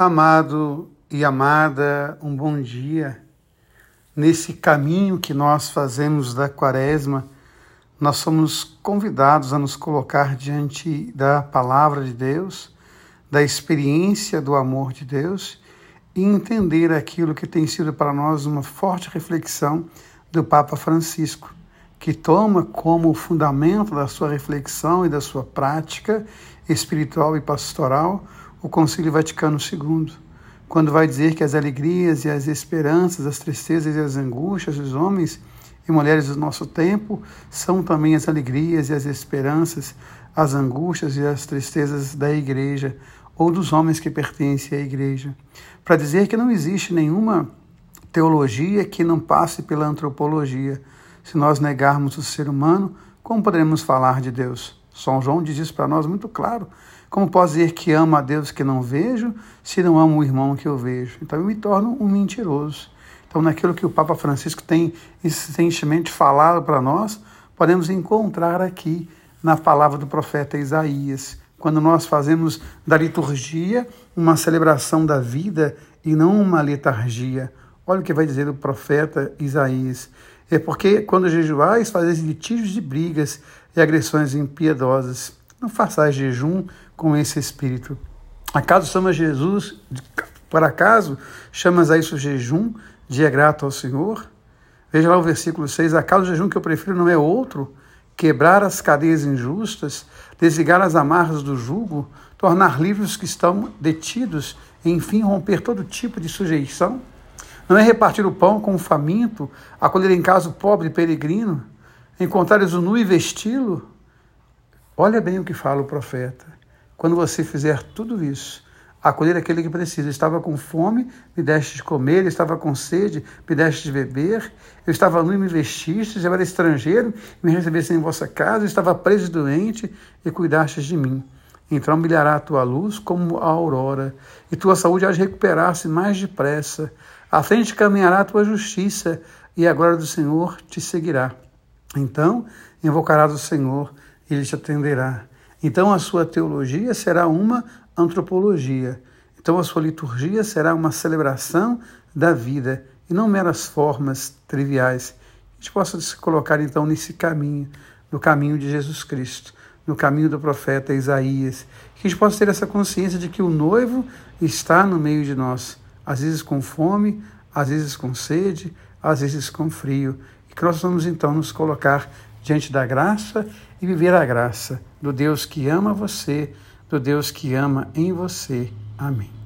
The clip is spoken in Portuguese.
Amado e amada, um bom dia. Nesse caminho que nós fazemos da Quaresma, nós somos convidados a nos colocar diante da palavra de Deus, da experiência do amor de Deus e entender aquilo que tem sido para nós uma forte reflexão do Papa Francisco, que toma como fundamento da sua reflexão e da sua prática espiritual e pastoral o Concílio Vaticano II, quando vai dizer que as alegrias e as esperanças, as tristezas e as angústias dos homens e mulheres do nosso tempo são também as alegrias e as esperanças, as angústias e as tristezas da Igreja ou dos homens que pertencem à Igreja, para dizer que não existe nenhuma teologia que não passe pela antropologia. Se nós negarmos o ser humano, como poderemos falar de Deus? São João diz isso para nós muito claro. Como posso dizer que amo a Deus que não vejo, se não amo o irmão que eu vejo? Então eu me torno um mentiroso. Então, naquilo que o Papa Francisco tem insistentemente falado para nós, podemos encontrar aqui na palavra do profeta Isaías, quando nós fazemos da liturgia uma celebração da vida e não uma letargia. Olha o que vai dizer o profeta Isaías. É porque quando jejuais, fazes litígios de brigas e agressões impiedosas. Não façais jejum com esse espírito. Acaso chamas Jesus, por acaso chamas a isso jejum, dia grato ao Senhor? Veja lá o versículo 6. Acaso o jejum que eu prefiro não é outro? Quebrar as cadeias injustas, desligar as amarras do jugo, tornar livres os que estão detidos, enfim, romper todo tipo de sujeição? Não é repartir o pão com o faminto, acolher em casa o pobre peregrino, encontrares o nu e vesti-lo? Olha bem o que fala o profeta. Quando você fizer tudo isso, acolher aquele que precisa. Estava com fome, me deste de comer, estava com sede, me deste de beber, eu estava nu e me vestiste, eu era estrangeiro, me recebeste em vossa casa, eu estava preso e doente e cuidastes de mim. Então brilhará a tua luz como a aurora, e tua saúde há de recuperar-se mais depressa. À frente caminhará a tua justiça, e a glória do Senhor te seguirá. Então invocarás o Senhor, ele te atenderá. Então a sua teologia será uma antropologia. Então a sua liturgia será uma celebração da vida e não meras formas triviais. A gente possa se colocar então nesse caminho, no caminho de Jesus Cristo, no caminho do profeta Isaías, que a gente possa ter essa consciência de que o noivo está no meio de nós, às vezes com fome, às vezes com sede, às vezes com frio, que nós vamos então nos colocar diante da graça e viver a graça do Deus que ama você, do Deus que ama em você. Amém.